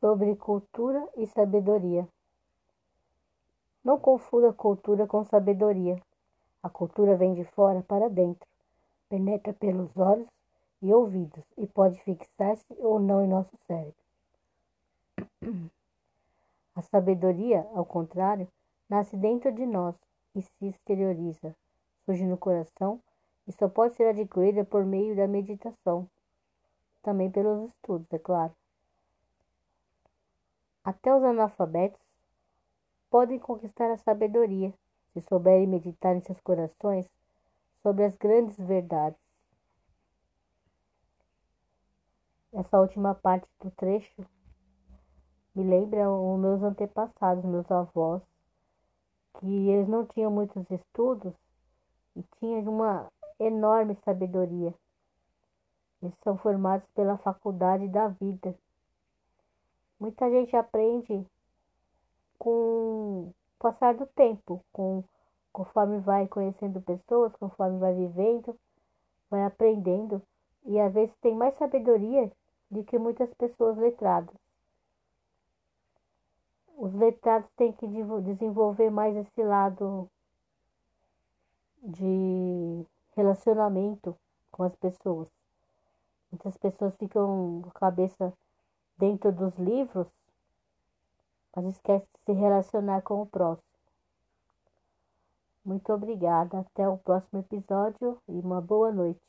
sobre cultura e sabedoria. Não confunda cultura com sabedoria. A cultura vem de fora para dentro, penetra pelos olhos e ouvidos e pode fixar-se ou não em nosso cérebro. A sabedoria, ao contrário, nasce dentro de nós e se exterioriza, surge no coração e só pode ser adquirida por meio da meditação, também pelos estudos, é claro. Até os analfabetos podem conquistar a sabedoria se souberem meditar em seus corações sobre as grandes verdades. Essa última parte do trecho me lembra os meus antepassados, meus avós, que eles não tinham muitos estudos e tinham uma enorme sabedoria. Eles são formados pela faculdade da vida. Muita gente aprende com o passar do tempo, com conforme vai conhecendo pessoas, conforme vai vivendo, vai aprendendo e às vezes tem mais sabedoria do que muitas pessoas letradas. Os letrados têm que desenvolver mais esse lado de relacionamento com as pessoas. Muitas pessoas ficam com a cabeça dentro dos livros, mas esquece de se relacionar com o próximo. Muito obrigada. Até o próximo episódio e uma boa noite.